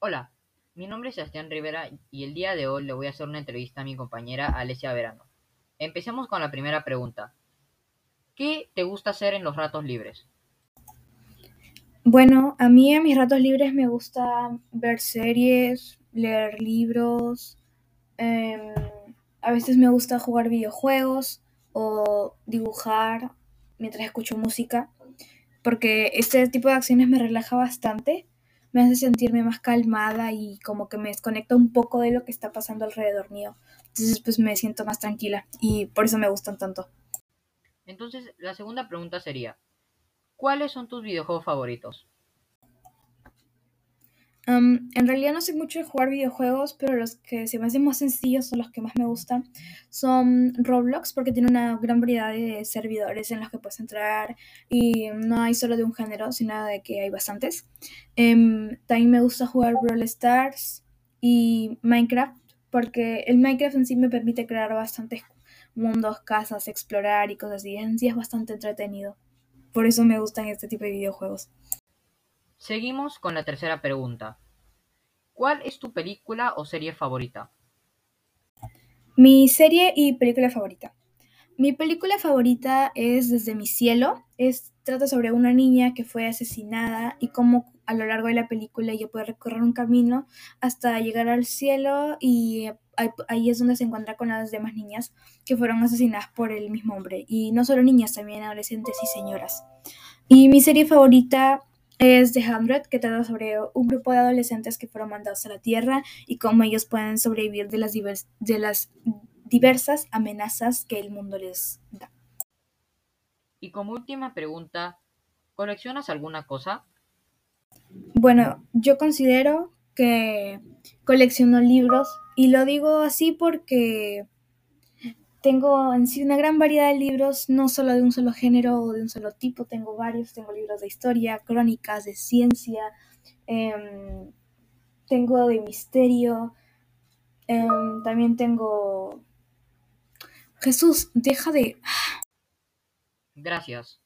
Hola, mi nombre es Sebastián Rivera y el día de hoy le voy a hacer una entrevista a mi compañera Alesia Verano. Empecemos con la primera pregunta. ¿Qué te gusta hacer en los ratos libres? Bueno, a mí en mis ratos libres me gusta ver series, leer libros, em, a veces me gusta jugar videojuegos o dibujar mientras escucho música, porque este tipo de acciones me relaja bastante, me hace sentirme más calmada y como que me desconecta un poco de lo que está pasando alrededor mío. Entonces pues me siento más tranquila y por eso me gustan tanto. Entonces, la segunda pregunta sería, ¿cuáles son tus videojuegos favoritos? Um, en realidad no sé mucho de jugar videojuegos, pero los que se me hacen más sencillos son los que más me gustan. Son Roblox porque tiene una gran variedad de servidores en los que puedes entrar y no hay solo de un género, sino de que hay bastantes. Em, también me gusta jugar Brawl Stars y Minecraft porque el Minecraft en sí me permite crear bastantes mundos, casas, explorar y cosas así. En sí es bastante entretenido. Por eso me gustan este tipo de videojuegos. Seguimos con la tercera pregunta. ¿Cuál es tu película o serie favorita? Mi serie y película favorita. Mi película favorita es Desde mi cielo. Es, trata sobre una niña que fue asesinada y cómo a lo largo de la película ella puede recorrer un camino hasta llegar al cielo y ahí es donde se encuentra con las demás niñas que fueron asesinadas por el mismo hombre. Y no solo niñas, también adolescentes y señoras. Y mi serie favorita es The Hundred, que trata sobre un grupo de adolescentes que fueron mandados a la Tierra y cómo ellos pueden sobrevivir de las, de las diversas amenazas que el mundo les da. Y como última pregunta, ¿coleccionas alguna cosa? Bueno, yo considero que colecciono libros y lo digo así porque tengo en sí una gran variedad de libros, no solo de un solo género o de un solo tipo, tengo varios, tengo libros de historia, crónicas, de ciencia, em, tengo de misterio, em, también tengo... Jesús, deja de... Gracias.